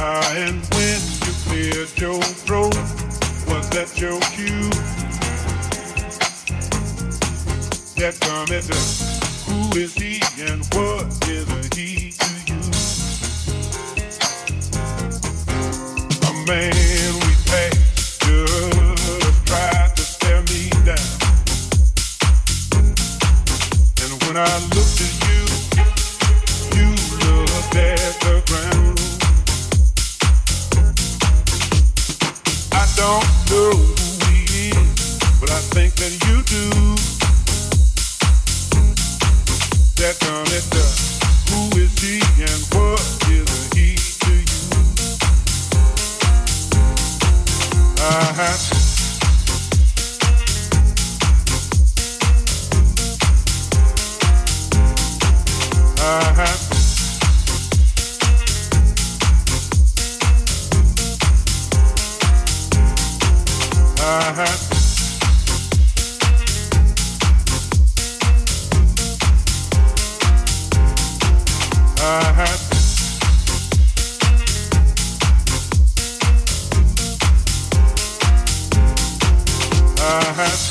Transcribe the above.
And when you cleared your throat, was that your cue? That comment, who is he and what is he to you? A man we pay. my hat.